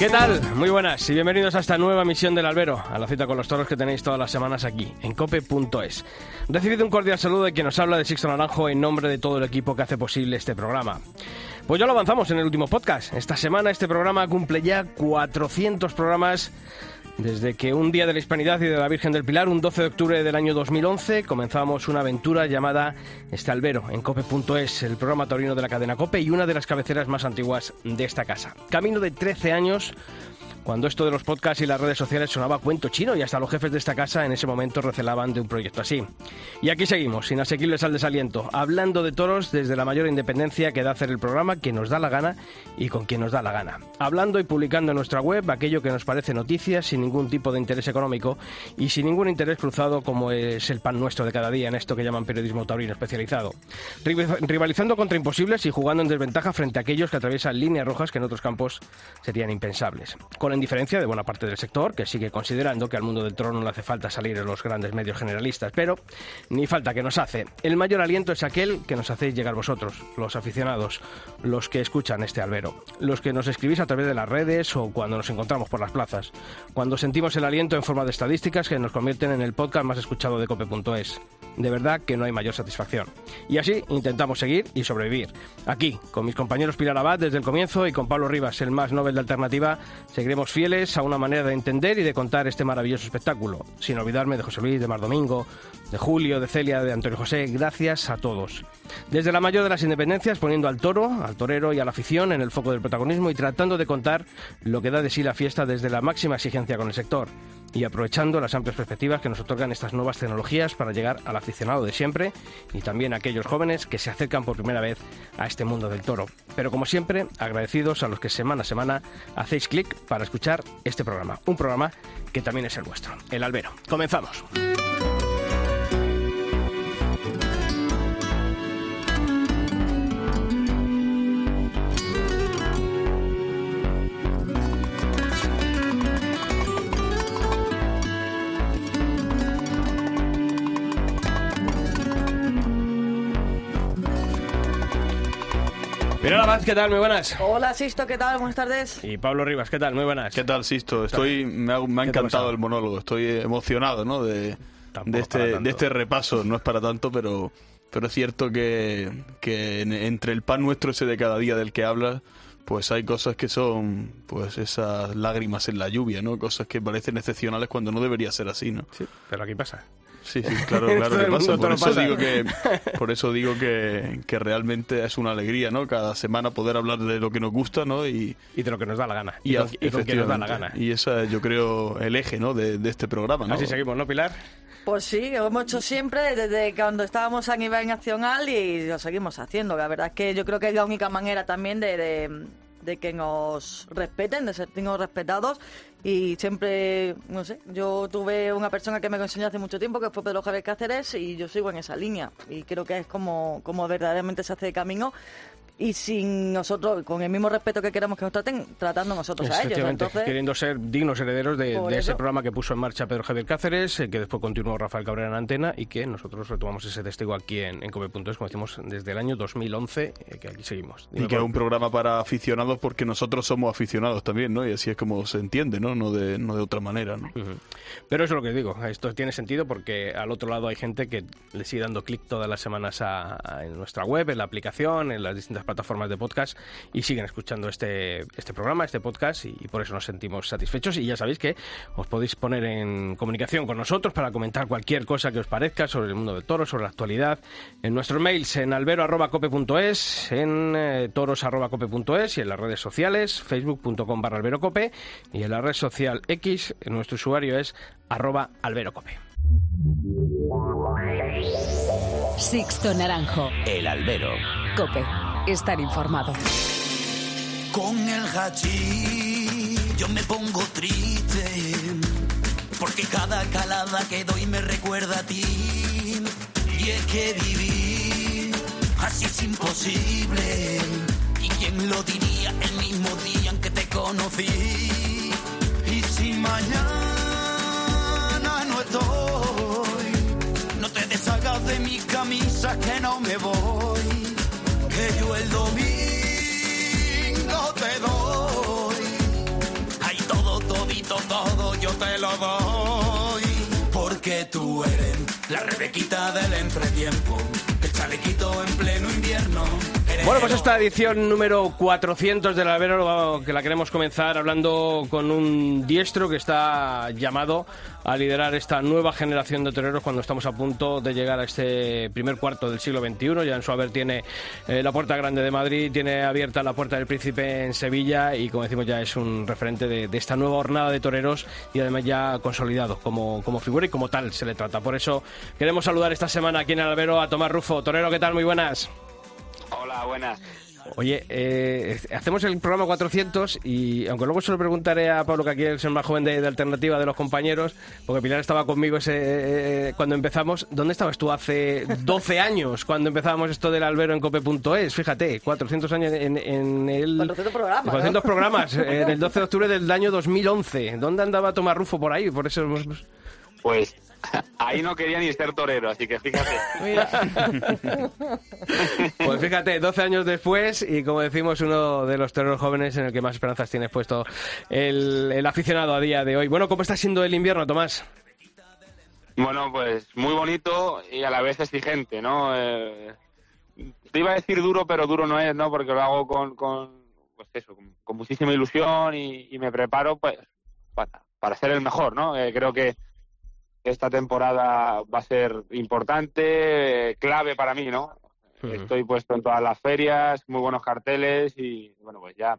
¿Qué tal? Muy buenas y bienvenidos a esta nueva misión del Albero, a la cita con los toros que tenéis todas las semanas aquí, en cope.es. Recibido un cordial saludo de quien nos habla de Sixto Naranjo en nombre de todo el equipo que hace posible este programa. Pues ya lo avanzamos en el último podcast. Esta semana este programa cumple ya 400 programas desde que un día de la Hispanidad y de la Virgen del Pilar, un 12 de octubre del año 2011, comenzamos una aventura llamada Albero en cope.es, el programa taurino de la cadena Cope y una de las cabeceras más antiguas de esta casa. Camino de 13 años cuando esto de los podcasts y las redes sociales sonaba cuento chino y hasta los jefes de esta casa en ese momento recelaban de un proyecto así. Y aquí seguimos, inasequibles al desaliento, hablando de toros desde la mayor independencia que da hacer el programa, que nos da la gana y con quien nos da la gana. Hablando y publicando en nuestra web aquello que nos parece noticias sin ningún tipo de interés económico y sin ningún interés cruzado como es el pan nuestro de cada día en esto que llaman periodismo taurino especializado. Rivalizando contra imposibles y jugando en desventaja frente a aquellos que atraviesan líneas rojas que en otros campos serían impensables. En diferencia de buena parte del sector, que sigue considerando que al mundo del trono no le hace falta salir en los grandes medios generalistas, pero ni falta que nos hace. El mayor aliento es aquel que nos hacéis llegar vosotros, los aficionados, los que escuchan este albero, los que nos escribís a través de las redes o cuando nos encontramos por las plazas, cuando sentimos el aliento en forma de estadísticas que nos convierten en el podcast más escuchado de cope.es. De verdad que no hay mayor satisfacción. Y así intentamos seguir y sobrevivir. Aquí, con mis compañeros Pilar Abad desde el comienzo y con Pablo Rivas, el más Nobel de Alternativa, seguiremos fieles a una manera de entender y de contar este maravilloso espectáculo, sin olvidarme de José Luis, de Mar Domingo, de Julio, de Celia, de Antonio José, gracias a todos. Desde la mayor de las independencias, poniendo al toro, al torero y a la afición en el foco del protagonismo y tratando de contar lo que da de sí la fiesta desde la máxima exigencia con el sector y aprovechando las amplias perspectivas que nos otorgan estas nuevas tecnologías para llegar al aficionado de siempre y también a aquellos jóvenes que se acercan por primera vez a este mundo del toro. Pero como siempre, agradecidos a los que semana a semana hacéis clic para escuchar este programa, un programa que también es el vuestro, El Albero. Comenzamos. Pilar ¿qué tal? Muy buenas. Hola, Sisto, ¿qué tal? Buenas tardes. Y Pablo Rivas, ¿qué tal? Muy buenas. ¿Qué tal, Sisto? Estoy, me ha, me ha ¿Qué te ha encantado el monólogo. Estoy de ¿no? De, este, de este repaso. No es para tanto, pero, pero es cierto que, que en- entre el pan nuestro ese de cada día del que hablas, pues hay cosas que son pues esas lágrimas en la lluvia, ¿no? Cosas que parecen excepcionales cuando no debería ser así, ¿no? Sí, pero aquí pasa. Sí, sí, claro, claro todo que pasa. Por eso pasa. digo que, por eso digo que, que realmente es una alegría, ¿no? Cada semana poder hablar de lo que nos gusta, ¿no? Y, Y de lo que nos da la gana. y, con- y quien nos da la gana. Y esa yo creo el eje, ¿no? De, de este programa, ¿no? Así seguimos, ¿no, Pilar? Pues sí, lo hemos hecho siempre desde cuando estábamos a nivel nacional y lo seguimos haciendo. La verdad es que yo creo que es la única manera también de, de- de que nos respeten, de sentirnos respetados. Y siempre, no sé, yo tuve una persona que me enseñó hace mucho tiempo, que fue Pedro Javier Cáceres, y yo sigo en esa línea. Y creo que es como, como verdaderamente se hace de camino. Y sin nosotros, con el mismo respeto que queremos que nos traten, tratando nosotros a ellos. Entonces, queriendo ser dignos herederos de, de ese programa que puso en marcha Pedro Javier Cáceres, eh, que después continuó Rafael Cabrera en antena y que nosotros retomamos ese testigo aquí en, en Come.es, como decimos, desde el año 2011, eh, que aquí seguimos. Y Dime, que es un programa para aficionados porque nosotros somos aficionados también, ¿no? Y así es como se entiende, ¿no? No de, no de otra manera, ¿no? Ujú. Pero eso es lo que digo, esto tiene sentido porque al otro lado hay gente que le sigue dando clic todas las semanas a, a- en nuestra web, en la aplicación, en las distintas plataformas de podcast y siguen escuchando este, este programa, este podcast y, y por eso nos sentimos satisfechos y ya sabéis que os podéis poner en comunicación con nosotros para comentar cualquier cosa que os parezca sobre el mundo del toro, sobre la actualidad, en nuestros mails en albero.cope.es, en eh, toros.cope.es y en las redes sociales, facebook.com barra alberocope y en la red social X, nuestro usuario es arroba alberocope. Sixto Naranjo. El albero. Cope. Estar informado. Con el hachís yo me pongo triste, porque cada calada que doy me recuerda a ti. Y es que vivir así es imposible. ¿Y quién lo diría el mismo día en que te conocí? Y si mañana no estoy, no te deshagas de mi camisa que no me voy, que yo el domingo te doy. Ay, todo, todito, todo yo te lo doy. Porque tú eres la rebequita del entretiempo, el chalequito en pleno invierno. Bueno, pues esta edición número 400 del Albero que la queremos comenzar hablando con un diestro que está llamado a liderar esta nueva generación de toreros cuando estamos a punto de llegar a este primer cuarto del siglo XXI. Ya en su haber tiene eh, la Puerta Grande de Madrid, tiene abierta la Puerta del Príncipe en Sevilla y como decimos ya es un referente de, de esta nueva jornada de toreros y además ya consolidado como, como figura y como tal se le trata. Por eso queremos saludar esta semana aquí en el Albero a Tomás Rufo. Torero, ¿qué tal? Muy buenas. Hola, buenas. Oye, eh, hacemos el programa 400 y aunque luego se lo preguntaré a Pablo, que aquí es el más joven de, de Alternativa de los compañeros, porque Pilar estaba conmigo ese eh, cuando empezamos. ¿Dónde estabas tú hace 12 años cuando empezábamos esto del albero en cope.es? Fíjate, 400 años en, en el... 400 programas, ¿no? 400 programas, en el 12 de octubre del año 2011. ¿Dónde andaba Tomás Rufo por ahí? Por eso hemos- Pues ahí no quería ni ser torero, así que fíjate. Pues fíjate, 12 años después y como decimos, uno de los toreros jóvenes en el que más esperanzas tienes puesto el, el aficionado a día de hoy. Bueno, ¿cómo está siendo el invierno, Tomás? Bueno, pues muy bonito y a la vez exigente, ¿no? Eh, te iba a decir duro, pero duro no es, ¿no? Porque lo hago con, con pues eso, con, con muchísima ilusión y, y me preparo, pues, para, para ser el mejor, ¿no? Eh, creo que esta temporada va a ser importante, eh, clave para mí, ¿no? Estoy puesto en todas las ferias, muy buenos carteles y, bueno, pues ya.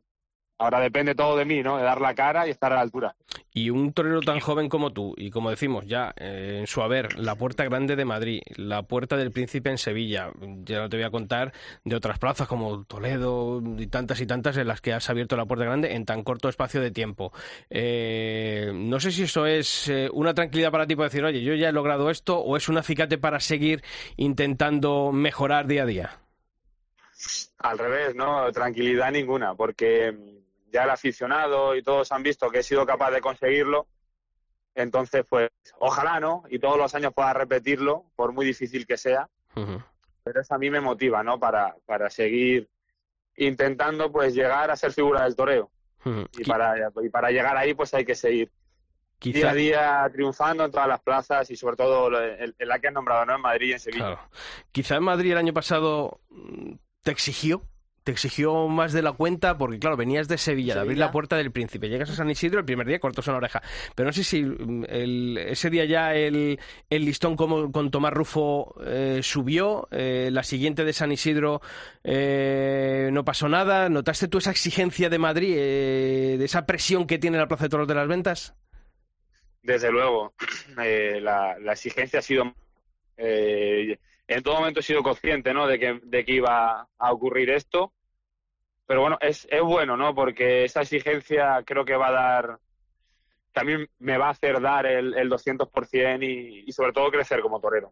Ahora depende todo de mí, ¿no? De dar la cara y estar a la altura. Y un torero tan joven como tú, y como decimos ya eh, en su haber, la Puerta Grande de Madrid, la Puerta del Príncipe en Sevilla, ya no te voy a contar de otras plazas como Toledo y tantas y tantas en las que has abierto la Puerta Grande en tan corto espacio de tiempo. Eh, no sé si eso es eh, una tranquilidad para ti para decir, oye, yo ya he logrado esto, o es un acicate para seguir intentando mejorar día a día. Al revés, ¿no? Tranquilidad ninguna, porque ya el aficionado y todos han visto que he sido capaz de conseguirlo. Entonces, pues, ojalá, ¿no? Y todos los años pueda repetirlo, por muy difícil que sea. Pero eso a mí me motiva, ¿no? Para, para seguir intentando, pues, llegar a ser figura del toreo. Y para, y para llegar ahí, pues hay que seguir día quizá- a día triunfando en todas las plazas y sobre todo en, la que han nombrado, ¿no? En Madrid y en Sevilla. Claro. Quizá en Madrid el año pasado mm, te exigió, te exigió más de la cuenta, porque claro, venías de Sevilla, de abrir la puerta del príncipe, llegas a San Isidro el primer día cortos en la oreja. Pero no sé si mm, el- ese día ya el, el listón como, con Tomás Rufo eh, subió, eh, la siguiente de San Isidro eh, no pasó nada. ¿Notaste tú esa exigencia de Madrid, eh, de esa presión que tiene la Plaza de Toros de las Ventas? Desde luego, eh, la, la exigencia ha sido. eh, en todo momento he sido consciente, ¿no? De que, de que iba a ocurrir esto. Pero bueno, es, es bueno, ¿no? Porque esa exigencia creo que va a dar. También me va a hacer dar el, el 200% y, y sobre todo crecer como torero.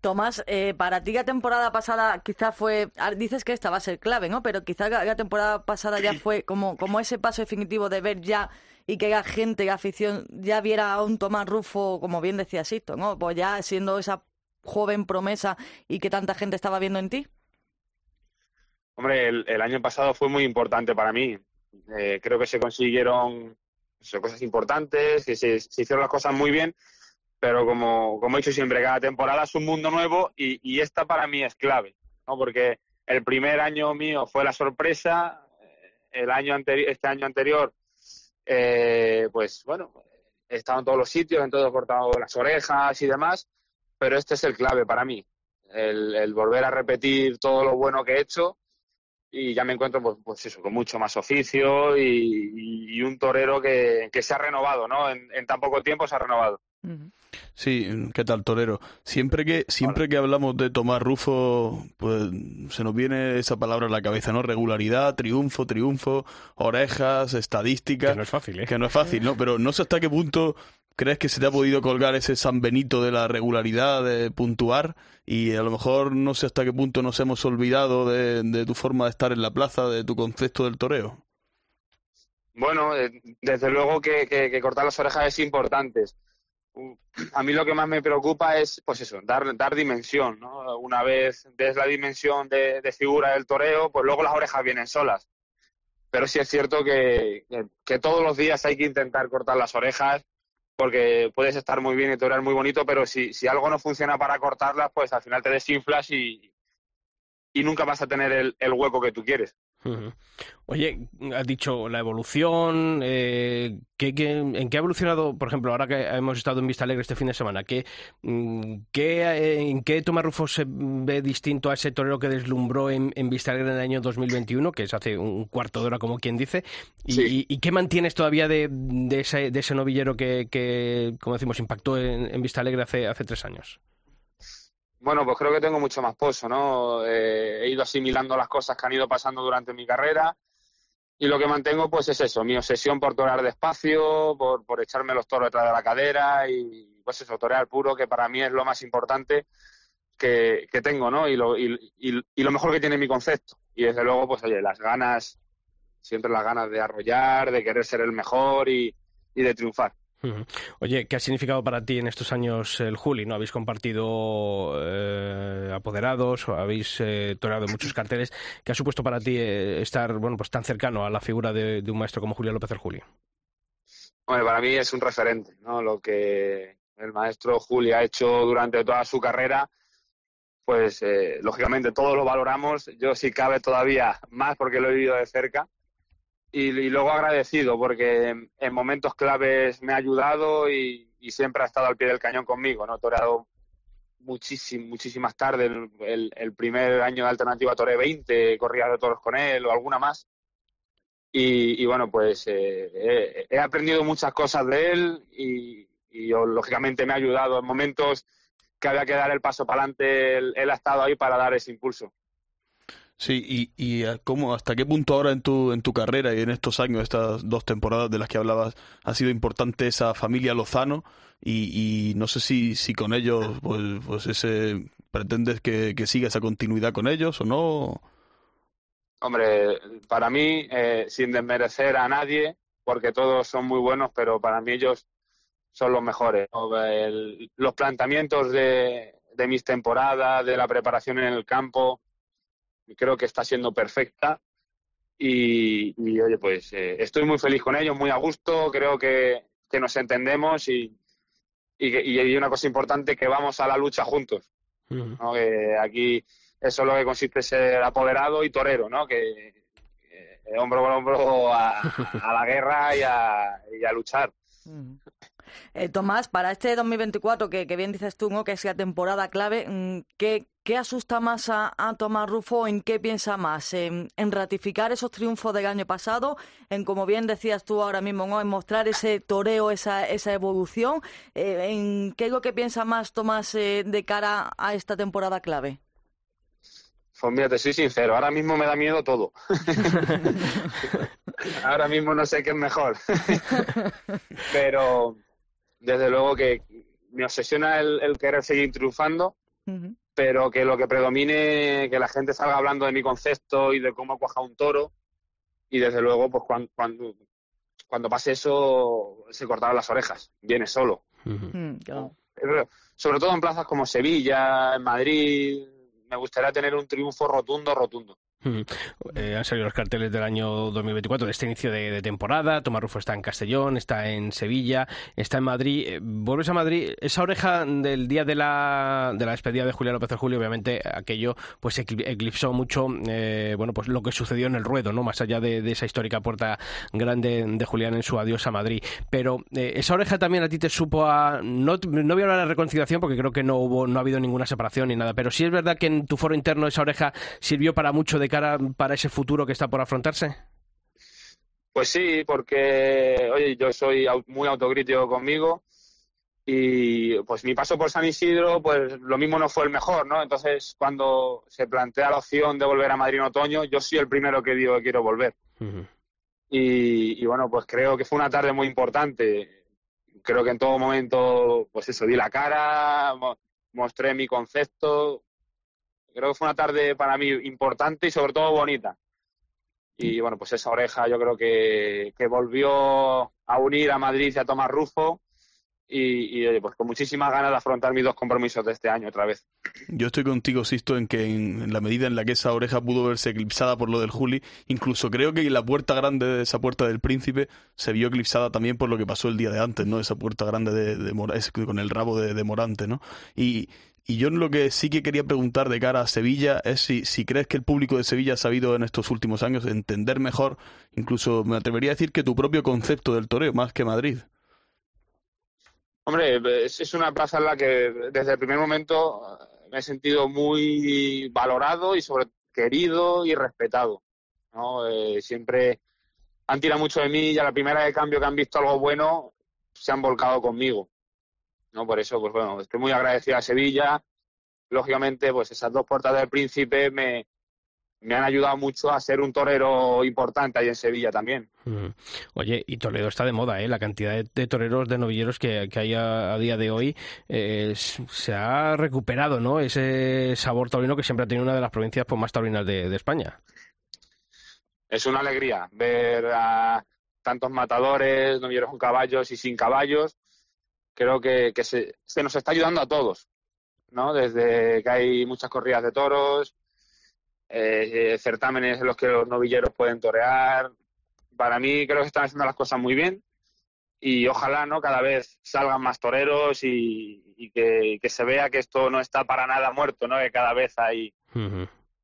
Tomás, eh, para ti la temporada pasada quizá fue, ah, dices que esta va a ser clave, ¿no? Pero quizá la, la temporada pasada ya fue como, como ese paso definitivo de ver ya y que la gente, la afición ya viera a un Tomás Rufo, como bien decía Sito, ¿no? Pues ya siendo esa joven promesa y que tanta gente estaba viendo en ti. Hombre, el, año pasado fue muy importante para mí. Eh, creo que se consiguieron eso, cosas importantes, que se, hicieron las cosas muy bien, pero como, como he dicho siempre, cada temporada es un mundo nuevo y, esta para mí es clave, ¿no? Porque el primer año mío fue la sorpresa, eh, el año este año anterior, eh, pues bueno, he estado en todos los sitios, en todos he cortado las orejas y demás, pero este es el clave para mí, el, el volver a repetir todo lo bueno que he hecho y ya me encuentro pues, pues eso con mucho más oficio y, un torero que, que se ha renovado no en, en tan poco tiempo se ha renovado Sí, ¿qué tal, Torero? Siempre que, siempre que hablamos de Tomás Rufo, pues se nos viene esa palabra a la cabeza, ¿no? Regularidad, triunfo, triunfo, orejas, estadística. Que no es fácil, ¿eh? Que no es fácil, ¿no? Pero no sé hasta qué punto crees que se te ha podido colgar ese San Benito de la regularidad, de puntuar, y a lo mejor no sé hasta qué punto nos hemos olvidado de, de tu forma de estar en la plaza, de tu concepto del toreo. Bueno, eh, desde luego que, cortar las orejas es importante. Uh, A mí lo que más me preocupa es, pues eso, dar, dar dimensión, ¿no? Una vez des la dimensión de, figura del toreo, pues luego las orejas vienen solas. Pero sí es cierto que- que todos los días hay que intentar cortar las orejas, porque puedes estar muy bien y torear muy bonito, pero si, si algo no funciona para cortarlas, pues al final te desinflas y, y nunca vas a tener el, el hueco que tú quieres. Oye, has dicho la evolución, eh, ¿qué- qué- en qué ha evolucionado, por ejemplo, ahora que hemos estado en Vista Alegre este fin de semana? ¿qué, mm, qué, eh, ¿En qué Tomás Rufo se ve distinto a ese torero que deslumbró en, en Vista Alegre en el año 2021, que es hace un cuarto de hora, como quien dice? ¿Y, Sí. y- y qué mantienes todavía de, de ese, de ese novillero que, que, como decimos, impactó en, en Vista Alegre hace, hace tres años? Bueno, pues creo que tengo mucho más pozo, ¿no? Eh, he ido asimilando las cosas que han ido pasando durante mi carrera y lo que mantengo pues es eso, mi obsesión por torear despacio, por, por echarme los toros detrás de la cadera y pues eso, torear puro, que para mí es lo más importante que, que tengo, ¿no? Y lo, y, y- y lo mejor que tiene mi concepto. Y desde luego, pues oye, las ganas, siempre las ganas de arrollar, de querer ser el mejor y, y de triunfar. Oye, ¿qué ha significado para ti en estos años el Juli? ¿No habéis compartido eh, apoderados habéis eh, muchos carteles? ¿Qué ha supuesto para ti eh, estar bueno pues tan cercano a la figura de, de un maestro como Julio López el Juli? Hombre, para mí es un referente, ¿no? Lo que el maestro Juli ha hecho durante toda su carrera, pues eh, lógicamente todos lo valoramos. Yo si cabe todavía más porque lo he vivido de cerca. Y, luego agradecido porque en, en momentos claves me ha ayudado y, siempre ha estado al pie del cañón conmigo, ¿no? Toreado muchísimas, muchísimas tardes. El, el- primer año de alternativa toré 20, corría de toros con él o alguna más. Y, y bueno, pues eh, he, aprendido muchas cosas de él y, lógicamente me ha ayudado en momentos que había que dar el paso para adelante. Él ha estado ahí para dar ese impulso. Sí, y, y eh, cómo, hasta qué punto ahora en tu, en tu carrera y en estos años, estas dos temporadas de las que hablabas, ha sido importante esa familia Lozano y, y no sé si, si con ellos, pues, pues ese, pretendes que, que siga esa continuidad con ellos o no. Hombre, para mí, eh, sin desmerecer a nadie, porque todos son muy buenos, pero para mí ellos son los mejores. los planteamientos de, de mis temporadas, de la preparación en el campo, creo que está siendo perfecta. Y, y, oye, pues eh, estoy muy feliz con ellos, muy a gusto, creo que, que nos entendemos y, y, que- y hay una cosa importante, que vamos a la lucha juntos. ¿no? Que aquí eso es lo que consiste ser apoderado y torero, ¿no? Que, que hombro con hombro a, a la guerra y a, y a luchar. Eh, Tomás, para este 2024, que, que bien dices tú, ¿no? que es la temporada clave, mm, ¿qué, qué asusta más a, a Tomás Rufo? ¿En qué piensa más? ¿En, en ratificar esos triunfos del año pasado? ¿En, como bien decías tú ahora mismo, ¿no? en mostrar ese toreo, esa, esa evolución? Eh, ¿En qué es lo que piensa más Tomás eh, de cara a esta temporada clave? Pues mira, te soy sincero, ahora mismo me da miedo todo. ahora mismo no sé qué es mejor. Pero desde luego que me obsesiona el, el querer seguir triunfando, pero que lo que predomine, que la gente salga hablando de mi concepto y de cómo cuaja un toro. Y desde luego, pues cuando, cuando, cuando pase eso, se cortaron las orejas. Viene solo. Mm. Pero, sobre todo en plazas como Sevilla, en Madrid, me gustaría tener un triunfo rotundo, rotundo. Eh, han salido los carteles del año 2024 de este inicio de, temporada. Tomás Rufo está en Castellón, está en Sevilla, está en Madrid. Eh, vuelves a Madrid. Esa oreja del día de la, de la despedida de Julián López de Julio, obviamente aquello pues ecli- eclipsó mucho eh, bueno pues lo que sucedió en el ruedo, no más allá de, esa histórica puerta grande de Julián en su adiós a Madrid. Pero esa oreja también a ti te supo a no, no voy a hablar de reconciliación porque creo que no hubo no ha habido ninguna separación ni nada. Pero sí es verdad que en tu foro interno esa oreja sirvió para mucho de cara para ese futuro que está por afrontarse. Pues sí, porque, oye, yo soy muy autocrítico conmigo Y pues mi paso por San Isidro, pues lo mismo no fue el mejor, ¿no? Entonces, cuando se plantea la opción de volver a Madrid en otoño, yo soy el primero que digo que quiero volver. y, y, bueno, pues creo que fue una tarde muy importante. Creo que en todo momento, pues eso, di la cara, mostré mi concepto. Creo que fue una tarde para mí importante y sobre todo bonita. Y bueno, pues esa oreja yo creo que, que volvió a unir a Madrid y a Tomás Rufo y, y, pues con muchísimas ganas de afrontar mis dos compromisos de este año otra vez. Yo estoy contigo, Sisto, en que en, la medida en la que esa oreja pudo verse eclipsada por lo del Juli, incluso creo que la puerta grande de esa puerta del príncipe se vio eclipsada también por lo que pasó el día de antes, ¿no? Esa puerta grande de, de con el rabo de, de Morante, ¿no? Y, y yo lo que sí que quería preguntar de cara a Sevilla es si, si crees que el público de Sevilla ha sabido en estos últimos años entender mejor, incluso me atrevería a decir que tu propio concepto del toreo, más que Madrid. Hombre, es, una plaza en la que desde el primer momento me he sentido muy valorado y sobre querido y respetado. ¿no? Eh, siempre han tirado mucho de mí y a la primera de cambio que han visto algo bueno se han volcado conmigo. ¿No? Por eso, pues bueno, estoy muy agradecido a Sevilla. Lógicamente, pues esas dos puertas del Príncipe me, me han ayudado mucho a ser un torero importante ahí en Sevilla también. Oye, y Toledo está de moda, ¿eh? La cantidad de, toreros, de novilleros que, hay a, día de hoy eh, se ha recuperado, ¿no? Ese sabor taurino que siempre ha tenido una de las provincias pues, más taurinas de, España. Es una alegría ver a tantos matadores, novilleros con caballos y sin caballos. Creo que, se, se nos está ayudando a todos, ¿no? Desde que hay muchas corridas de toros, eh, eh, certámenes en los que los novilleros pueden torear. Para mí creo que están haciendo las cosas muy bien y ojalá no cada vez salgan más toreros y, que, se vea que esto no está para nada muerto, ¿no? que cada vez hay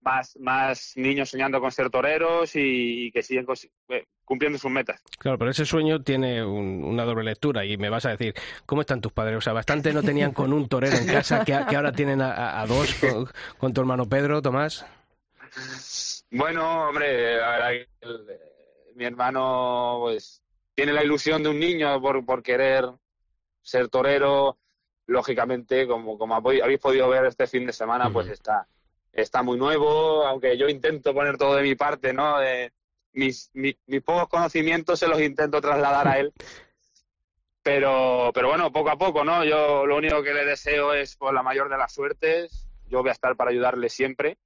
más, más niños soñando con ser toreros y, que siguen eh, cumpliendo sus metas. Claro, pero ese sueño tiene una doble lectura y me vas a decir, ¿cómo están tus padres? O sea, bastante no tenían con un torero en casa que, ahora tienen a, dos con tu hermano Pedro, Tomás. Bueno, hombre, mi hermano pues tiene la ilusión de un niño por, por querer ser torero. Lógicamente, como, como habéis podido ver este fin de semana, pues está, está muy nuevo, aunque yo intento poner todo de mi parte, ¿no? De, mis, mis, pocos conocimientos se los intento trasladar a él. Pero, pero bueno, poco a poco, ¿no? Yo lo único que le deseo es por la mayor de las suertes. Yo voy a estar para ayudarle siempre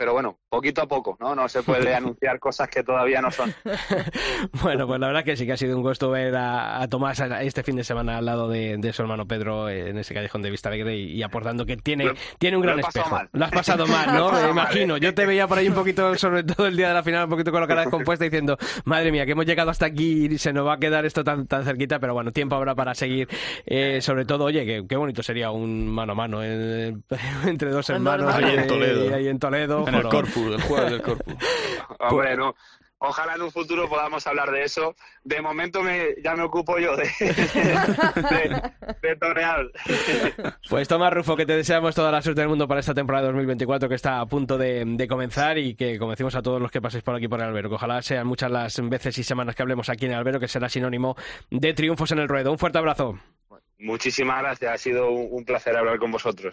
pero bueno, poquito a poco, ¿no? No se puede anunciar cosas que todavía no son. bueno, pues la verdad que sí que ha sido un gusto ver a, Tomás este fin de semana al lado de, su hermano Pedro en ese callejón de Vista Alegre y, aportando que tiene, tiene un gran espejo. Lo has pasado mal, ¿no? Me imagino. Yo te veía por ahí un poquito, sobre todo el día de la final, un poquito con la cara descompuesta diciendo, madre mía, que hemos llegado hasta aquí y se nos va a quedar esto tan, tan cerquita, pero bueno, tiempo habrá para seguir. Eh, sobre todo, oye, qué, bonito sería un mano a mano entre dos hermanos ahí en Toledo. Ahí en Toledo en el corpus, el juego del corpus. Hombre, no. Ojalá en un futuro podamos hablar de eso. De momento me, ya me ocupo yo de, de, torear. Pues Tomás Rufo, que te deseamos toda la suerte del mundo para esta temporada 2024 que está a punto de, comenzar y que, como decimos a todos los que paséis por aquí por el albero, que ojalá sean muchas las veces y semanas que hablemos aquí en el albero, que será sinónimo de triunfos en el ruedo. Un fuerte abrazo. Muchísimas gracias, ha sido un placer hablar con vosotros.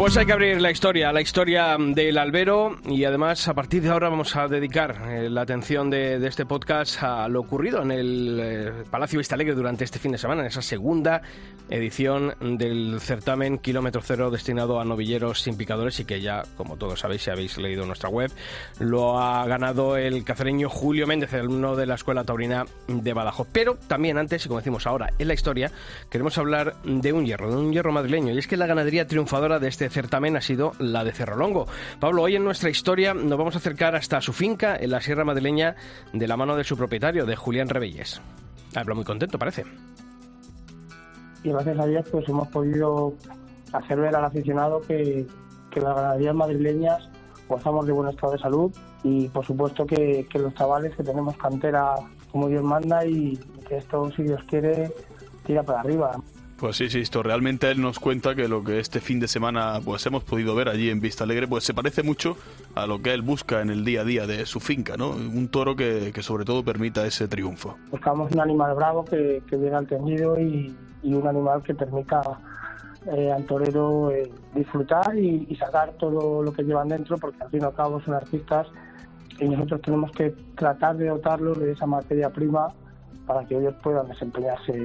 Pues hay que abrir la historia, la historia del albero y además a partir de ahora vamos a dedicar eh, la atención de, este podcast a lo ocurrido en el eh, Palacio Vista Alegre durante este fin de semana, en esa segunda edición del certamen Kilómetro Cero destinado a novilleros sin picadores y que ya, como todos sabéis si habéis leído nuestra web, lo ha ganado el cacereño Julio Méndez, alumno de la Escuela Taurina de Badajoz. Pero también antes, y como decimos ahora en la historia, queremos hablar de un hierro, de un hierro madrileño y es que la ganadería triunfadora de este certamen ha sido la de Cerrolongo. Pablo, hoy en nuestra historia nos vamos a acercar hasta su finca en la Sierra Madrileña de la mano de su propietario, de Julián Rebelles. Habla muy contento, parece. Y gracias a Dios pues hemos podido hacer ver al aficionado que, que las ganaderías madrileñas gozamos de buen estado de salud y por supuesto que, que los chavales que tenemos cantera como Dios manda y que esto, si Dios quiere, tira para arriba. Pues sí, sí, esto realmente él nos cuenta que lo que este fin de semana pues hemos podido ver allí en Vista Alegre pues se parece mucho a lo que él busca en el día a día de su finca, ¿no? Un toro que, que sobre todo permita ese triunfo. Buscamos un animal bravo que, que llegue al tendido y, y un animal que permita eh, al torero eh, disfrutar y, y sacar todo lo que llevan dentro porque al fin y al cabo son artistas y nosotros tenemos que tratar de dotarlos de esa materia prima para que ellos puedan desempeñarse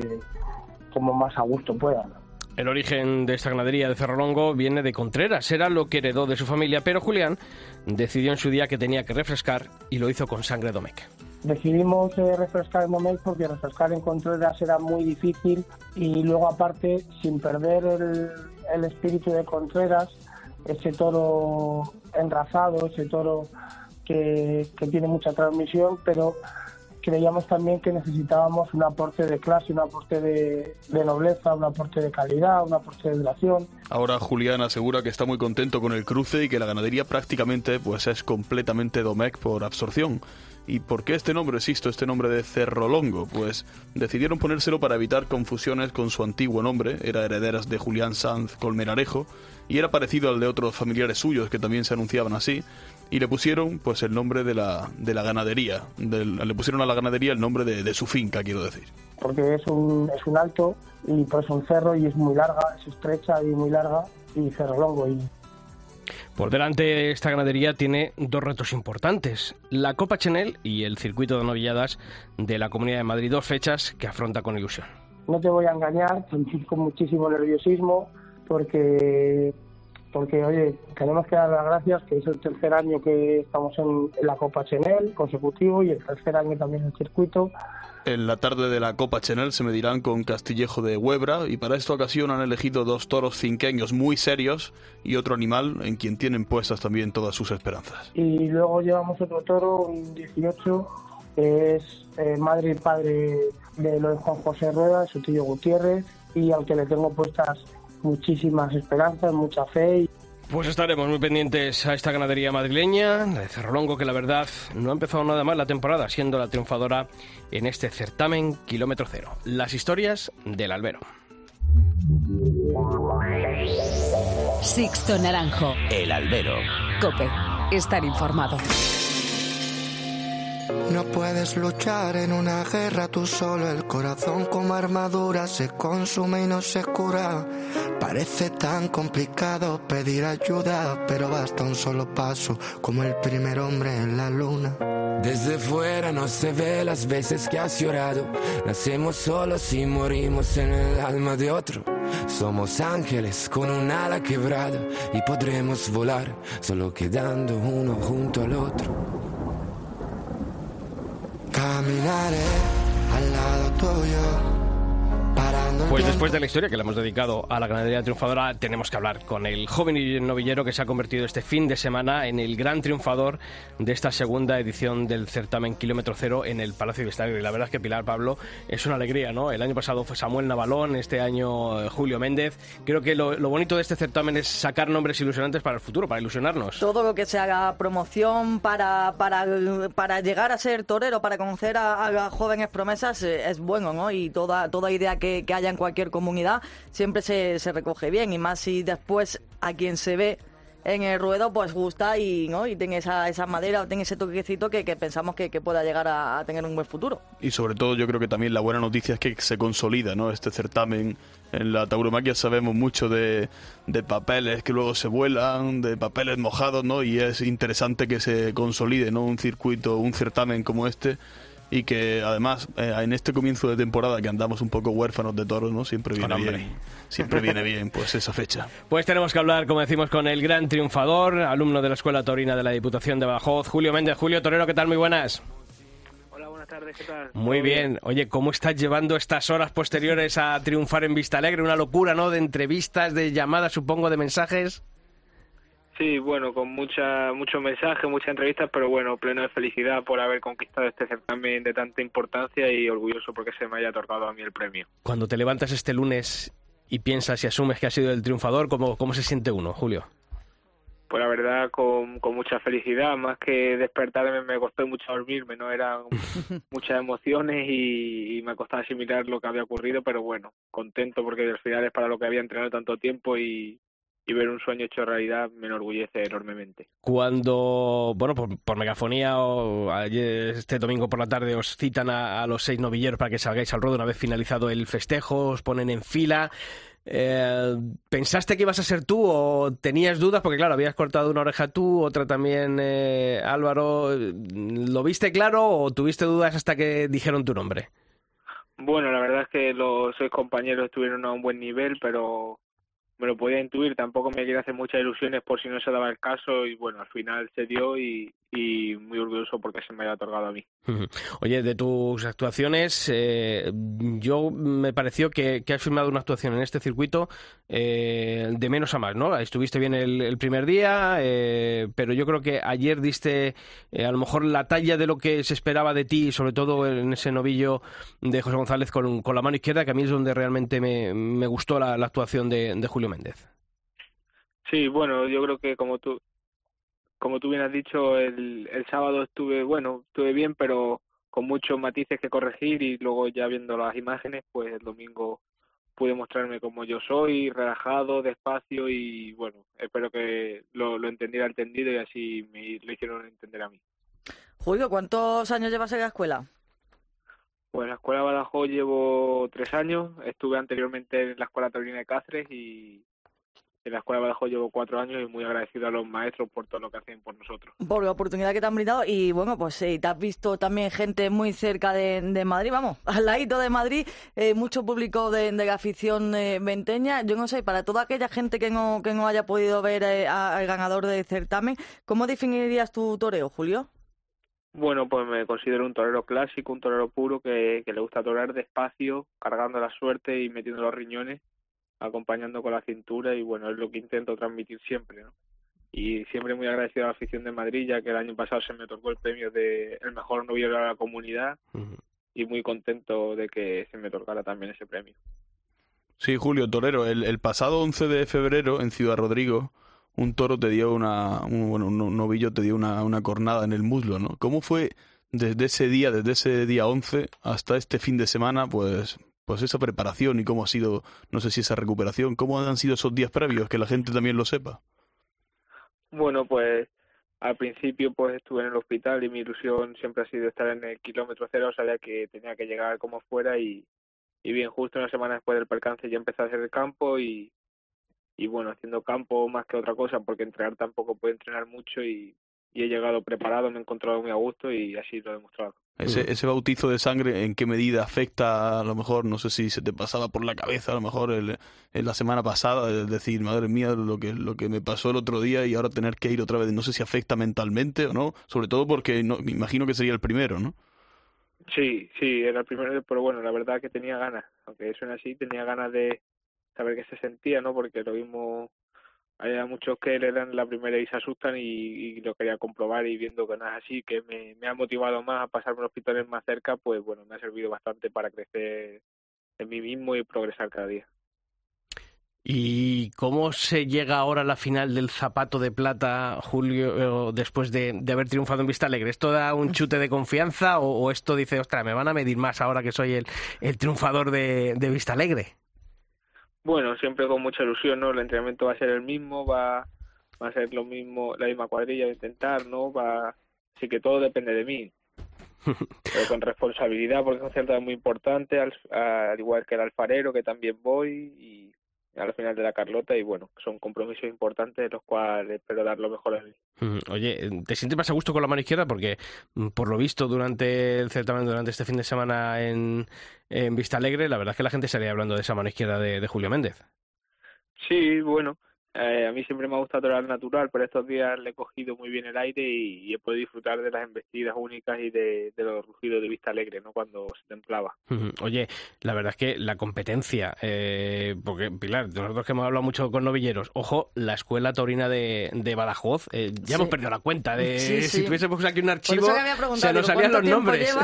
como más a gusto puedan. El origen de esta ganadería de Cerrolongo viene de Contreras, era lo que heredó de su familia, pero Julián decidió en su día que tenía que refrescar y lo hizo con sangre Domecq. Decidimos eh, refrescar en Domecq porque refrescar en Contreras era muy difícil y luego aparte, sin perder el, el espíritu de Contreras, ese toro enrazado, ese toro que, que tiene mucha transmisión, pero creíamos también que necesitábamos un aporte de clase, un aporte de, nobleza, un aporte de calidad, un aporte de duración. Ahora Julián asegura que está muy contento con el cruce y que la ganadería prácticamente pues es completamente Domecq por absorción. ¿Y por qué este nombre, existo, este nombre de Cerrolongo? Pues decidieron ponérselo para evitar confusiones con su antiguo nombre, era herederas de Julián Sanz Colmerarejo, y era parecido al de otros familiares suyos que también se anunciaban así, y le pusieron pues el nombre de la, de la ganadería, del, le pusieron a la ganadería el nombre de, de, su finca, quiero decir. Porque es un, es un alto y pues un cerro y es muy larga, es estrecha y muy larga y Cerrolongo y por delante, esta ganadería tiene dos retos importantes. La Copa Chenel y el circuito de novilladas de la Comunidad de Madrid, dos fechas que afronta con ilusión. No te voy a engañar, con muchísimo nerviosismo, porque, porque oye, tenemos que dar las gracias, que es el tercer año que estamos en, la Copa Chenel consecutivo y el tercer año también en el circuito. En la tarde de la Copa Chenel se medirán con Castillejo de Huebra y para esta ocasión han elegido dos toros cinqueños muy serios y otro animal en quien tienen puestas también todas sus esperanzas. Y luego llevamos otro toro, un 18, que es eh, madre y padre de lo de Juan José Rueda, su tío Gutiérrez, y al que le tengo puestas muchísimas esperanzas, mucha fe. Y pues estaremos muy pendientes a esta ganadería madrileña, la de Cerrolongo, que la verdad no ha empezado nada mal la temporada, siendo la triunfadora en este certamen kilómetro cero. Las historias del albero. Sixto Naranjo. El albero. Cope. Estar informado. No puedes luchar en una guerra tú solo, el corazón como armadura se consume y no se cura. Parece tan complicado pedir ayuda, pero basta un solo paso, como el primer hombre en la luna. Desde fuera no se ve las veces que has llorado. Nacemos solos y morimos en el alma de otro. Somos ángeles con un ala quebrada y podremos volar solo quedando uno junto al otro. Caminaré al lado tuyo. Pues después de la historia que le hemos dedicado a la ganadería triunfadora, tenemos que hablar con el joven novillero que se ha convertido este fin de semana en el gran triunfador de esta segunda edición del certamen Kilómetro Cero en el Palacio de Estadio. Y la verdad es que Pilar Pablo es una alegría, ¿no? El año pasado fue Samuel Navalón, este año eh, Julio Méndez. Creo que lo, lo bonito de este certamen es sacar nombres ilusionantes para el futuro, para ilusionarnos. Todo lo que se haga promoción para, para, para llegar a ser torero, para conocer a, a jóvenes promesas, eh, es bueno, ¿no? Y toda, toda idea que, que haya en cualquier comunidad siempre se, se, recoge bien. Y más si después a quien se ve en el ruedo pues gusta y no y tiene esa, esa madera o tiene ese toquecito que, pensamos que, pueda llegar a, a, tener un buen futuro. Y sobre todo yo creo que también la buena noticia es que se consolida no este certamen en la tauromaquia. Sabemos mucho de, de papeles que luego se vuelan de papeles mojados no y es interesante que se consolide no un circuito un certamen como este y que además eh, en este comienzo de temporada que andamos un poco huérfanos de toros, ¿no? Siempre viene bien. Siempre viene bien pues esa fecha. Pues tenemos que hablar, como decimos, con el gran triunfador, alumno de la Escuela Taurina de la Diputación de Badajoz, Julio Méndez. Julio Torero, ¿qué tal? Muy buenas. Hola, buenas tardes, ¿qué tal? Muy bien. Oye, ¿cómo estás llevando estas horas posteriores a triunfar en Vista Alegre? Una locura, ¿no? De entrevistas, de llamadas, supongo, de mensajes. Sí, bueno, con mucha, muchos mensajes, muchas entrevistas, pero bueno, pleno de felicidad por haber conquistado este certamen de tanta importancia y orgulloso porque se me haya otorgado a mí el premio. Cuando te levantas este lunes y piensas y asumes que has sido el triunfador, ¿cómo, cómo se siente uno, Julio? pues la verdad con, con mucha felicidad, más que despertarme me costó mucho dormirme, no eran muchas emociones y, y me costaba asimilar lo que había ocurrido, pero bueno, contento porque al final es para lo que había entrenado tanto tiempo y, y ver un sueño hecho realidad me enorgullece enormemente. Cuando, bueno, por, por megafonía o ayer, este domingo por la tarde os citan a, a los seis novilleros para que salgáis al ruedo una vez finalizado el festejo, os ponen en fila. Eh, ¿Pensaste que ibas a ser tú o tenías dudas? Porque claro, habías cortado una oreja tú, otra también eh, Álvaro. ¿Lo viste claro o tuviste dudas hasta que dijeron tu nombre? Bueno, la verdad es que los seis compañeros estuvieron a un buen nivel, pero me lo podía intuir, tampoco me quería hacer muchas ilusiones por si no se daba el caso y bueno, al final se dio y, muy orgulloso porque se me haya otorgado a mí. Oye, de tus actuaciones, eh, yo me pareció que, has firmado una actuación en este circuito eh, de menos a más, ¿no? Estuviste bien el, primer día, eh, pero yo creo que ayer diste eh, a lo mejor la talla de lo que se esperaba de ti, sobre todo en ese novillo de José González con, la mano izquierda, que a mí es donde realmente me, gustó la, la actuación de, de Julio Méndez. Sí, bueno, yo creo que como tú como tú bien has dicho, el, el sábado estuve, bueno, estuve bien, pero con muchos matices que corregir y luego ya viendo las imágenes, pues el domingo pude mostrarme como yo soy, relajado, despacio y bueno, espero que lo, lo entendiera entendido y así me lo hicieron entender a mí. Julio, ¿cuántos años llevas en la escuela? Pues en la escuela Badajoz llevo tres años, estuve anteriormente en la escuela taurina de Cáceres y, en la Escuela de Badajoz llevo cuatro años y muy agradecido a los maestros por todo lo que hacen por nosotros. Por la oportunidad que te han brindado y bueno, pues sí, te has visto también gente muy cerca de, de Madrid, vamos, al ladito de Madrid, eh, mucho público de, de la afición eh, venteña. Yo no sé, para toda aquella gente que no, que no haya podido ver eh, al ganador del certamen, ¿cómo definirías tu toreo, Julio? Bueno, pues me considero un torero clásico, un torero puro que, que le gusta torear despacio, cargando la suerte y metiendo los riñones acompañando con la cintura y bueno, es lo que intento transmitir siempre, ¿no? Y siempre muy agradecido a la afición de Madrid, ya que el año pasado se me tocó el premio de el mejor novillero de la comunidad uh -huh. y muy contento de que se me otorgara también ese premio. Sí, Julio Torero, el, el pasado 11 de febrero en Ciudad Rodrigo, un toro te dio una, un, bueno, un novillo te dio una, una cornada en el muslo, ¿no? ¿Cómo fue desde ese día, desde ese día 11 hasta este fin de semana, pues pues esa preparación y cómo ha sido, no sé si esa recuperación, cómo han sido esos días previos, que la gente también lo sepa. Bueno, pues al principio pues estuve en el hospital y mi ilusión siempre ha sido estar en el kilómetro cero, sabía que tenía que llegar como fuera y, y bien, justo una semana después del percance ya empecé a hacer el campo y, y bueno, haciendo campo más que otra cosa, porque entrenar tampoco puede entrenar mucho y, y he llegado preparado, me he encontrado muy a gusto y así lo he demostrado. Ese, ese bautizo de sangre, ¿en qué medida afecta? A lo mejor, no sé si se te pasaba por la cabeza, a lo mejor el, en la semana pasada, es decir, madre mía, lo que, lo que me pasó el otro día y ahora tener que ir otra vez, no sé si afecta mentalmente o no, sobre todo porque no, me imagino que sería el primero, ¿no? Sí, sí, era el primero, pero bueno, la verdad que tenía ganas, aunque suena así, tenía ganas de saber qué se sentía, ¿no? Porque lo mismo hay muchos que le dan la primera y se asustan y, lo quería comprobar y viendo que no es así, que me, ha motivado más a pasarme los hospitales más cerca, pues bueno, me ha servido bastante para crecer en mí mismo y progresar cada día. ¿Y cómo se llega ahora a la final del zapato de plata, Julio, después de, haber triunfado en Vista Alegre? ¿Esto da un chute de confianza o, o esto dice, ostras, me van a medir más ahora que soy el, el triunfador de, de Vista Alegre? Bueno, siempre con mucha ilusión, ¿no? El entrenamiento va a ser el mismo, va, va a ser lo mismo, la misma cuadrilla de intentar, ¿no? Va, así que todo depende de mí. Pero con responsabilidad, porque es un centro muy importante, al, al igual que el alfarero, que también voy, y al final de la Carlota y bueno, son compromisos importantes los cuales espero dar lo mejor a mí. Oye, ¿te sientes más a gusto con la mano izquierda? Porque por lo visto durante el certamen, durante este fin de semana en, en Vista Alegre, la verdad es que la gente estaría hablando de esa mano izquierda de, de Julio Méndez. Sí, bueno, eh, a mí siempre me ha gustado torear natural, pero estos días le he cogido muy bien el aire y, y he podido disfrutar de las embestidas únicas y de, de, los rugidos de vista alegre, ¿no? Cuando se templaba. Oye, la verdad es que la competencia, eh, porque Pilar, nosotros que hemos hablado mucho con novilleros, ojo, la escuela taurina de, de Badajoz, eh, ya sí. hemos perdido la cuenta de sí, sí. si tuviésemos aquí un archivo, se nos salían los nombres.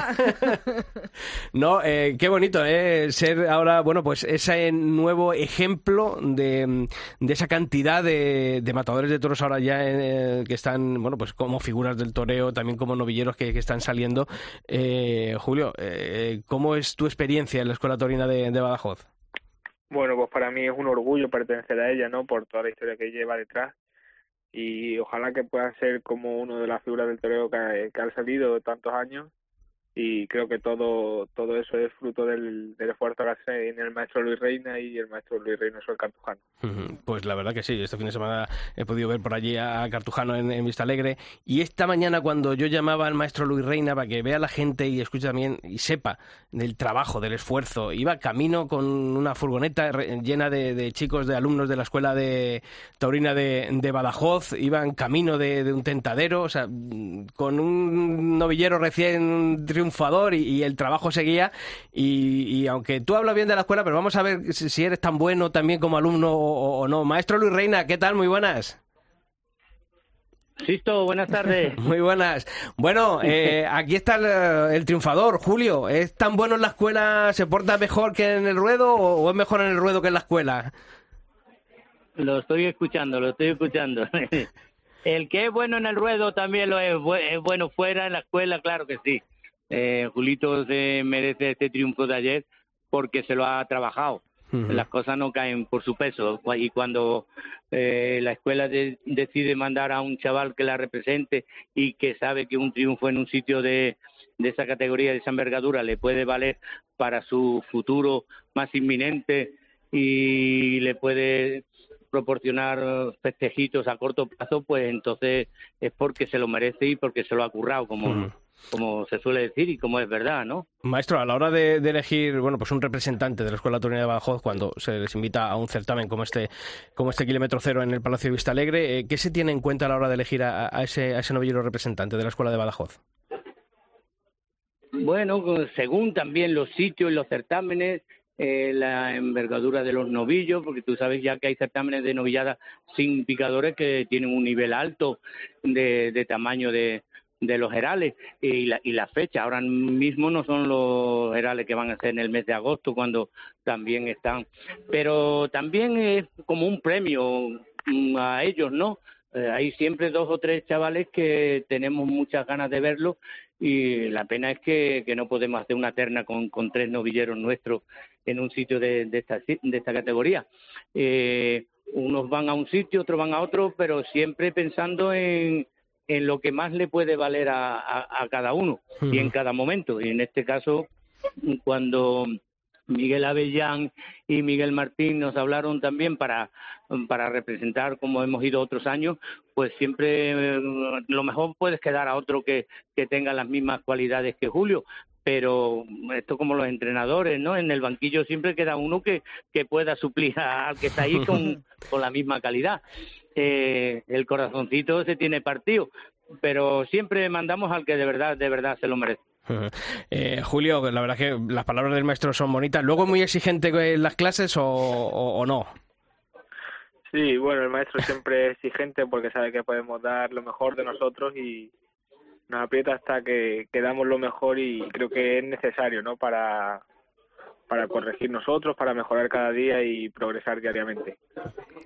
no, eh, qué bonito, eh, ser ahora, bueno, pues ese nuevo ejemplo de, de esa cantidad cantidad de, matadores de toros ahora ya eh, que están, bueno, pues como figuras del toreo, también como novilleros que, están saliendo. Eh, Julio, eh, ¿cómo es tu experiencia en la Escuela Torina de, Badajoz? Bueno, pues para mí es un orgullo pertenecer a ella, ¿no? Por toda la historia que lleva detrás y ojalá que pueda ser como uno de las figuras del toreo que, que ha salido tantos años y creo que todo todo eso es fruto del, esfuerzo que hace en el maestro Luis Reina y el maestro Luis Reina es el cartujano. Pues la verdad que sí, este fin de semana he podido ver por allí a Cartujano en, Vista Alegre y esta mañana cuando yo llamaba al maestro Luis Reina para que vea a la gente y escuche también y sepa del trabajo, del esfuerzo, iba camino con una furgoneta llena de, chicos, de alumnos de la escuela de Taurina de, de Badajoz, iban camino de, un tentadero, o sea, con un novillero recién triunfador y, el trabajo seguía. Y, aunque tú hablas bien de la escuela, pero vamos a ver si, eres tan bueno también como alumno o, no. Maestro Luis Reina, ¿qué tal? Muy buenas. Sisto, buenas tardes. Muy buenas. Bueno, eh, aquí está el, triunfador, Julio. ¿Es tan bueno en la escuela, se porta mejor que en el ruedo o, es mejor en el ruedo que en la escuela? Lo estoy escuchando, lo estoy escuchando. el que es bueno en el ruedo también lo es, es bueno fuera en la escuela, claro que sí eh, Julito se merece este triunfo de ayer porque se lo ha trabajado. Las cosas no caen por su peso. Y cuando eh, la escuela decide mandar a un chaval que la represente y que sabe que un triunfo en un sitio de, de esa categoría, de esa envergadura, le puede valer para su futuro más inminente y le puede proporcionar festejitos a corto plazo, pues entonces es porque se lo merece y porque se lo ha currado, como, como se suele decir y como es verdad, ¿no? Maestro, a la hora de, elegir, bueno, pues un representante de la Escuela Torina de Badajoz, cuando se les invita a un certamen como este, como este kilómetro cero en el Palacio de Vista Alegre, eh, ¿qué se tiene en cuenta a la hora de elegir a, ese, a ese novillero representante de la Escuela de Badajoz? Bueno, según también los sitios y los certámenes, eh, la envergadura de los novillos, porque tú sabes ya que hay certámenes de novillada sin picadores que tienen un nivel alto de tamaño de, de los herales y la, y la fecha. Ahora mismo no son los herales que van a ser en el mes de agosto cuando también están, pero también es como un premio mm, a ellos, ¿no? Eh, hay siempre dos o tres chavales que tenemos muchas ganas de verlo y la pena es que, que no podemos hacer una terna con tres novilleros nuestros en un sitio de, de, esta, de esta categoría. Eh, unos van a un sitio, otros van a otro, pero siempre pensando en, en lo que más le puede valer a, cada uno y en cada momento. Y en este caso, cuando Miguel Avellán y Miguel Martín nos hablaron también para, para representar como hemos ido otros años, pues siempre eh, lo mejor puedes quedar a otro que, que tenga las mismas cualidades que Julio, pero esto como los entrenadores, ¿no? En el banquillo siempre queda uno que, que pueda suplir al que está ahí con, con la misma calidad eh, el corazoncito se tiene partido, pero siempre mandamos al que de verdad, de verdad se lo merece. Eh, Julio, la verdad que las palabras del maestro son bonitas. ¿Luego muy exigente en las clases o, no? Sí, bueno, el maestro siempre es exigente porque sabe que podemos dar lo mejor de nosotros y nos aprieta hasta que, damos lo mejor y creo que es necesario, ¿no? Para, para corregir nosotros, para mejorar cada día y progresar diariamente.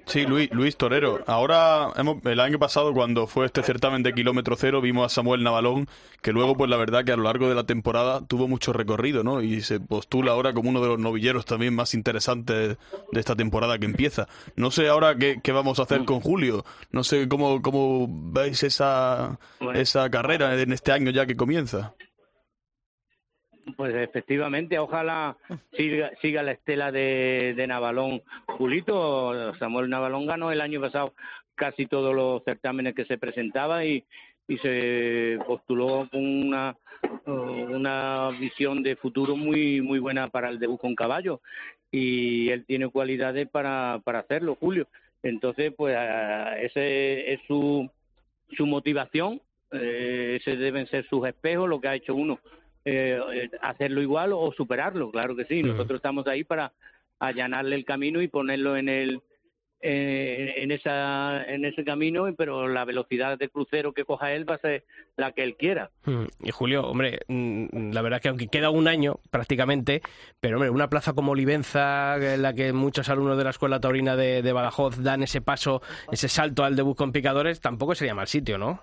Sí, Luis, Luis Torero. Ahora, hemos, el año pasado, cuando fue este certamen de kilómetro cero, vimos a Samuel Navalón, que luego, pues la verdad que a lo largo de la temporada tuvo mucho recorrido, ¿no? Y se postula ahora como uno de los novilleros también más interesantes de esta temporada que empieza. No sé ahora qué, qué vamos a hacer con Julio. No sé cómo, cómo veis esa, esa carrera en este año ya que comienza. Pues efectivamente, ojalá siga, siga la estela de, de Navalón. Julito, Samuel Navalón ganó el año pasado casi todos los certámenes que se presentaba y, y se postuló con una, una visión de futuro muy, muy buena para el debut con caballo y él tiene cualidades para, para hacerlo, Julio. Entonces, pues ese es su, su motivación, eh, ese deben ser sus espejos, lo que ha hecho uno eh, hacerlo igual o superarlo, claro que sí. Nosotros estamos ahí para allanarle el camino y ponerlo en el eh, en, esa, en ese camino, pero la velocidad de crucero que coja él va a ser la que él quiera. Mm, y Julio, hombre, mm, la verdad que aunque queda un año prácticamente, pero hombre, una plaza como Olivenza, en la que muchos alumnos de la Escuela Taurina de, de Badajoz dan ese paso, ese salto al debut con picadores, tampoco sería mal sitio, ¿no?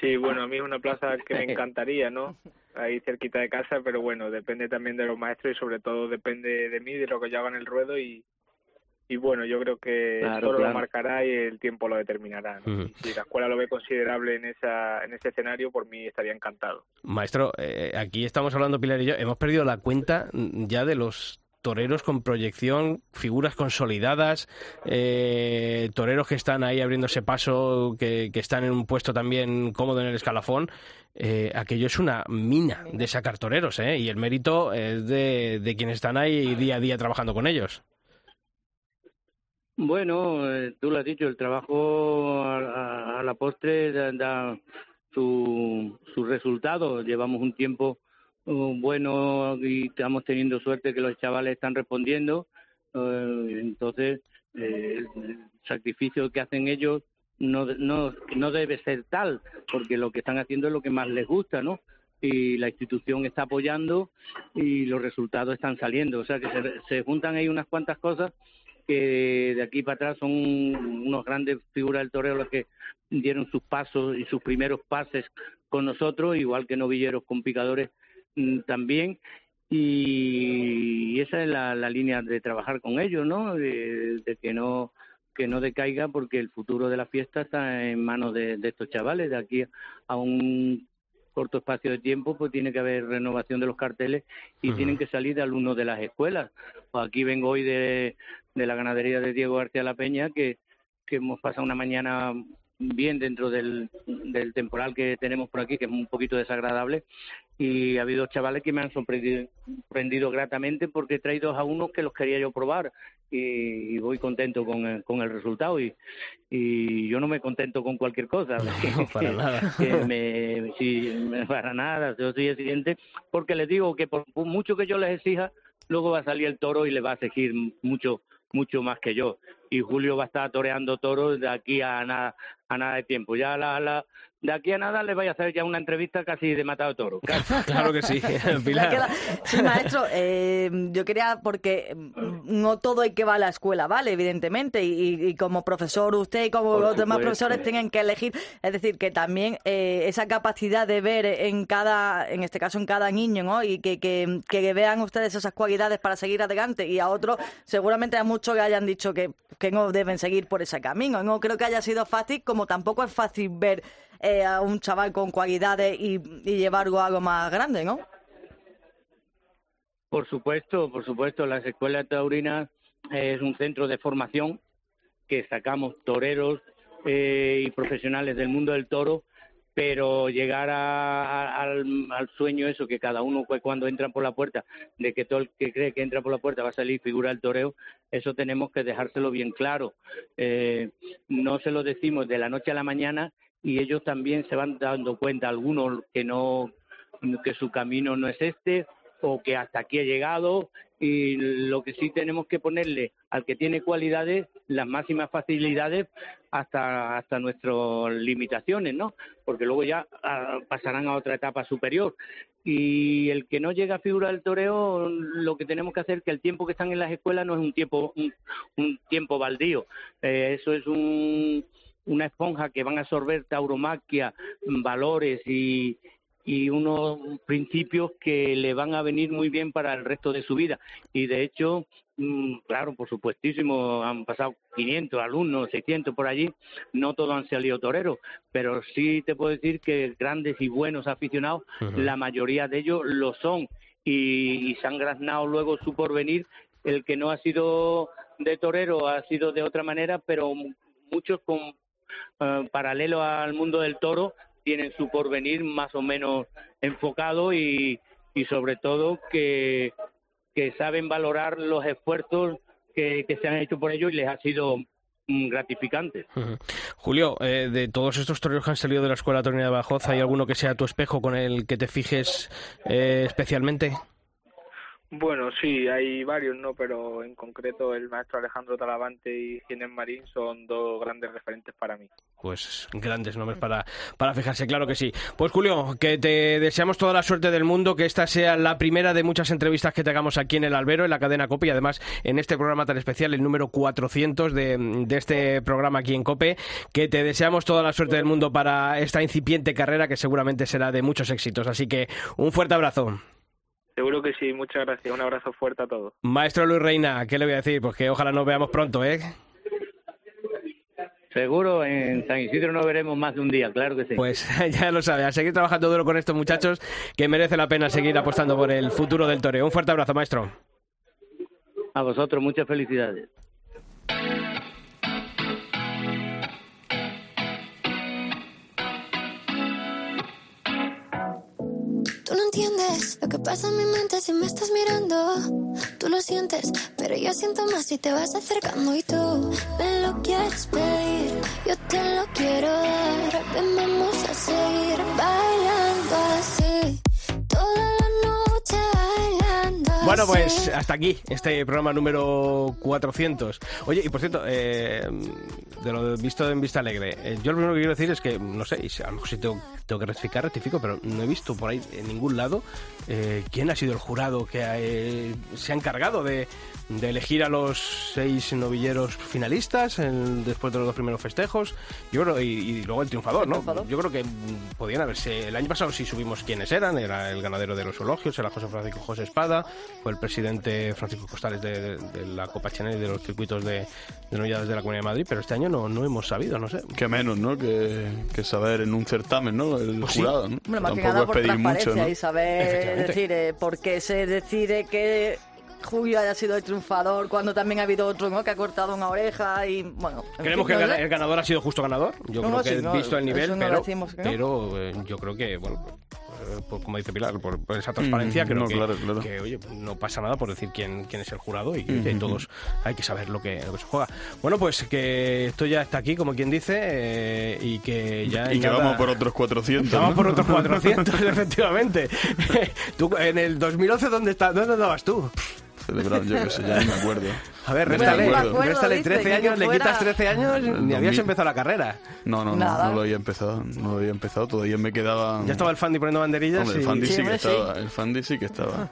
Sí, bueno, a mí es una plaza que me encantaría, ¿no? Ahí cerquita de casa, pero bueno, depende también de los maestros y sobre todo depende de mí, de lo que yo haga en el ruedo y, y bueno, yo creo que Claro, claro. lo marcará y el tiempo lo determinará. ¿no? Si la escuela lo ve considerable en, esa, en ese escenario, por mí estaría encantado. Maestro, eh, aquí estamos hablando, Pilar y yo, hemos perdido la cuenta ya de los toreros con proyección, figuras consolidadas, eh, toreros que están ahí abriéndose paso, que, que están en un puesto también cómodo en el escalafón. Eh, aquello es una mina de sacar toreros, ¿eh? Y el mérito es de, de quienes están ahí día a día trabajando con ellos. Bueno, eh, tú lo has dicho, el trabajo a, a- a la postre da, da su, su resultado. Llevamos un tiempo bueno y estamos teniendo suerte que los chavales están respondiendo. Eh, entonces, eh, el sacrificio que hacen ellos no, no, no debe ser tal, porque lo que están haciendo es lo que más les gusta, ¿no? Y la institución está apoyando y los resultados están saliendo. O sea que se, se juntan ahí unas cuantas cosas que de aquí para atrás son unos grandes figuras del toreo los que dieron sus pasos y sus primeros pases con nosotros, igual que novilleros con picadores mm, también. Y esa es la, la línea de trabajar con ellos, ¿no? De, de que no que no decaiga porque el futuro de la fiesta está en manos de, de estos chavales. De aquí a un corto espacio de tiempo, pues tiene que haber renovación de los carteles y tienen que salir de alumnos de las escuelas. Pues aquí vengo hoy de, de la ganadería de Diego García La Peña, que, que hemos pasado una mañana bien dentro del, del temporal que tenemos por aquí, que es un poquito desagradable, y ha habido chavales que me han sorprendido, sorprendido gratamente porque he traído a unos que los quería yo probar y, y voy contento con el, con el resultado y, y yo no me contento con cualquier cosa. No, para nada. que me, me- para nada, yo soy exigente, porque les digo que por, por mucho que yo les exija, luego va a salir el toro y le va a exigir mucho mucho más que yo. Y Julio va a estar toreando toros de aquí a nada, a nada de tiempo. Ya la, la, de aquí a nada le voy a hacer ya una entrevista casi de matado toro. Claro que sí, La Pilar. Sí, maestro, eh, yo quería, porque mm, no todo hay que va a la escuela, ¿vale? Evidentemente, y, y como profesor usted y como Por los demás profesores tienen que elegir, es decir, que también eh, esa capacidad de ver en cada, en este caso en cada niño, ¿no? Y que, que, que vean ustedes esas cualidades para seguir adelante y a otros, seguramente a muchos que hayan dicho que, que no deben seguir por ese camino. No creo que haya sido fácil, como tampoco es fácil ver eh, a un chaval con cualidades y, y llevarlo algo más grande, ¿no? Por supuesto, por supuesto, las escuelas taurinas eh, es un centro de formación que sacamos toreros eh, y profesionales del mundo del toro, pero llegar a- al, al sueño eso que cada uno pues, cuando entra por la puerta, de que todo el que cree que entra por la puerta va a salir figura del toreo, eso tenemos que dejárselo bien claro. Eh, no se lo decimos de la noche a la mañana y ellos también se van dando cuenta, algunos que no que su camino no es este o que hasta aquí ha llegado y lo que sí tenemos que ponerle al que tiene cualidades las máximas facilidades hasta hasta nuestras limitaciones, ¿no? Porque luego ya ah, pasarán a otra etapa superior. Y el que no llega a figura del toreo, lo que tenemos que hacer es que el tiempo que están en las escuelas no es un tiempo un, tiempo baldío. Eh, eso es un, una esponja que van a absorber tauromaquia, valores y, y unos principios que le van a venir muy bien para el resto de su vida. Y de hecho, mm, claro, por supuestísimo, han pasado 500 alumnos, 600 por allí, no todos han salido toreros, pero sí te puedo decir que grandes y buenos aficionados, la mayoría de ellos lo son y, y se han graznado luego su porvenir. El que no ha sido de torero ha sido de otra manera, pero muchos con eh, paralelo al mundo del toro tienen su porvenir más o menos enfocado y, y sobre todo que, que saben valorar los esfuerzos que, se han hecho por ellos y les ha sido mm, gratificante. Julio, eh, de todos estos toreros que han salido de la Escuela Taurina de Badajoz, ¿hay alguno que sea tu espejo con el que te fijes eh, especialmente? Bueno, sí, hay varios, ¿no? Pero en concreto el maestro Alejandro Talavante y Ginés Marín son dos grandes referentes para mí. Pues grandes nombres para, para fijarse, claro que sí. Pues Julio, que te deseamos toda la suerte del mundo, que esta sea la primera de muchas entrevistas que tengamos aquí en el Albero, en la cadena COPE y además en este programa tan especial, el número 400 de, de este programa aquí en COPE, que te deseamos toda la suerte del mundo para esta incipiente carrera que seguramente será de muchos éxitos. Así que un fuerte abrazo. Seguro que sí, muchas gracias. Un abrazo fuerte a todos. Maestro Luis Reina, ¿qué le voy a decir? Pues que ojalá nos veamos pronto, ¿eh? Seguro en San Isidro no veremos más de un día, claro que sí. Pues ya lo sabe, a seguir trabajando duro con estos muchachos, que merece la pena seguir apostando por el futuro del toreo. Un fuerte abrazo, maestro. A vosotros, muchas felicidades. Lo que pasa en mi mente si me estás mirando. Tú lo sientes, pero yo siento más si te vas acercando y tú me lo quieres pedir. Yo te lo quiero dar. Ven, vamos a seguir bailando Bueno, pues hasta aquí este programa número 400. Oye, y por cierto, eh, de lo visto en Vista Alegre, eh, yo lo primero que quiero decir es que, no sé, a lo mejor si tengo, tengo que rectificar, rectifico, pero no he visto por ahí en ningún lado eh, quién ha sido el jurado que eh, se ha encargado de, de elegir a los seis novilleros finalistas en- después de los dos primeros festejos. Yo creo, y, y luego el triunfador, ¿no? Yo creo que podían haberse. El año pasado sí subimos quiénes eran, era el ganadero de los zoologios, era José Francisco José Espada, fue el presidente Francisco Costales de, de- de la Copa Chanel y de los circuitos de, de novilladas de la Comunidad de Madrid, pero este año no, no hemos sabido, no sé. Que menos, ¿no? Que, que saber en un certamen, ¿no? El Pues sí. jurado, ¿no? Hombre, más que Tampoco nada es por pedir mucho, ¿no? y saber decir eh, por qué se decide que Julio haya sido el triunfador cuando también ha habido otro ¿no? que ha cortado una oreja y bueno. en Creemos fin, que el, no ganador ha sido justo ganador. Yo No, creo no, que sí, visto el nivel, pero, decimos que no. pero eh, yo creo que, bueno, por- como dice Pilar, por, por esa transparencia, Mm, creo no, que, claro, claro. que, oye, no pasa nada por decir quién, quién es el jurado y que Ujú. todos hay que saber lo que, lo que se juega. Bueno, pues que esto ya está aquí, como quien dice, eh, y que ya. Y que nada- vamos por otros 400. Vamos ¿no? por otros 400, efectivamente. tú, en el 2011, ¿dónde, está, ¿dónde andabas tú? Celebrado, yo qué sé, ya ni me acuerdo. A ver, réstale, acuerdo. réstale dice, 13 que años, le quitas 13 años, ni habías 2000. empezado la carrera. No, no, no, no lo había empezado. No lo había empezado, todavía me quedaba. Ya estaba el Fandi poniendo banderillas Hombre, el. Fandi sí, Sí, que sí. estaba. El Fandi sí que estaba.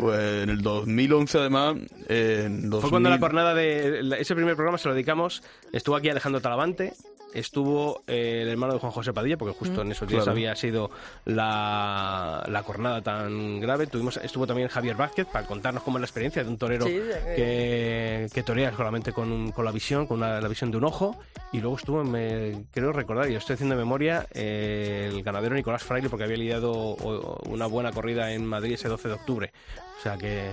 Pues en el 2011, además. en Fue cuando la 2000 jornada de... la- Ese primer programa se lo dedicamos, estuvo aquí Alejandro Talavante, estuvo eh, el hermano de Juan José Padilla, porque justo en esos días Claro. había sido la, la jornada tan grave. Tuvimos, estuvo también Javier Vázquez para contarnos cómo es la experiencia de un torero Sí, de- que, que torea solamente con, un- con la visión, con una- la visión de un ojo. Y luego estuvo, me, creo recordar, y lo estoy haciendo de memoria, eh, el ganadero Nicolás Fraile, porque había lidiado o- una buena corrida en Madrid ese 12 de octubre. O sea que...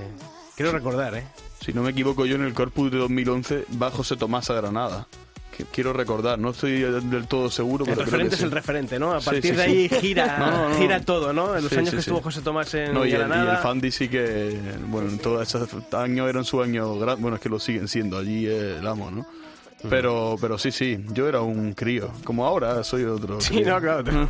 Quiero recordar, ¿eh? Si no me equivoco yo, en el Corpus de 2011 va José Tomás a Granada. Que quiero recordar, no estoy del todo seguro, El pero creo referente que es sí. el referente, ¿no? A partir sí, de ahí gira, No, gira todo, ¿no? En los años que estuvo José Tomás en No, y el, y el Fandi sí que, bueno, en todos esos años eran su año bueno, es que lo siguen siendo, allí eh, el amo, ¿no? Mm. Pero, pero sí, sí, yo era un crío, como ahora soy otro. Sí, crío. no, claro.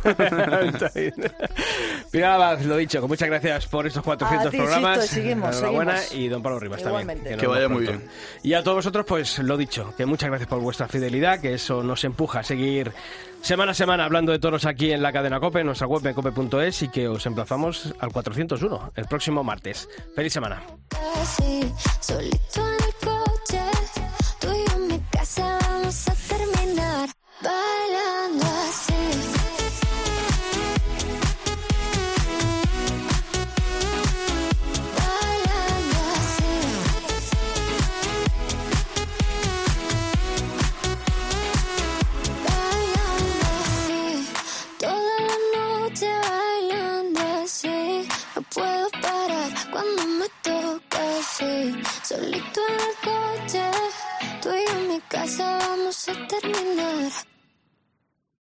Pilar Abad, lo dicho, muchas gracias por estos 400 A ti, programas. Seguimos, Enhorabuena. seguimos. Y don Pablo Rivas Igualmente. también. Que vaya muy bien. Y a todos vosotros, pues lo dicho, que muchas gracias por vuestra fidelidad, que eso nos empuja a seguir semana a semana hablando de toros aquí en la cadena COPE, en nuestra web en cope.es y que os emplazamos al 401 el próximo martes. Feliz semana. Solito en el coche, tú y yo en mi casa vamos a terminar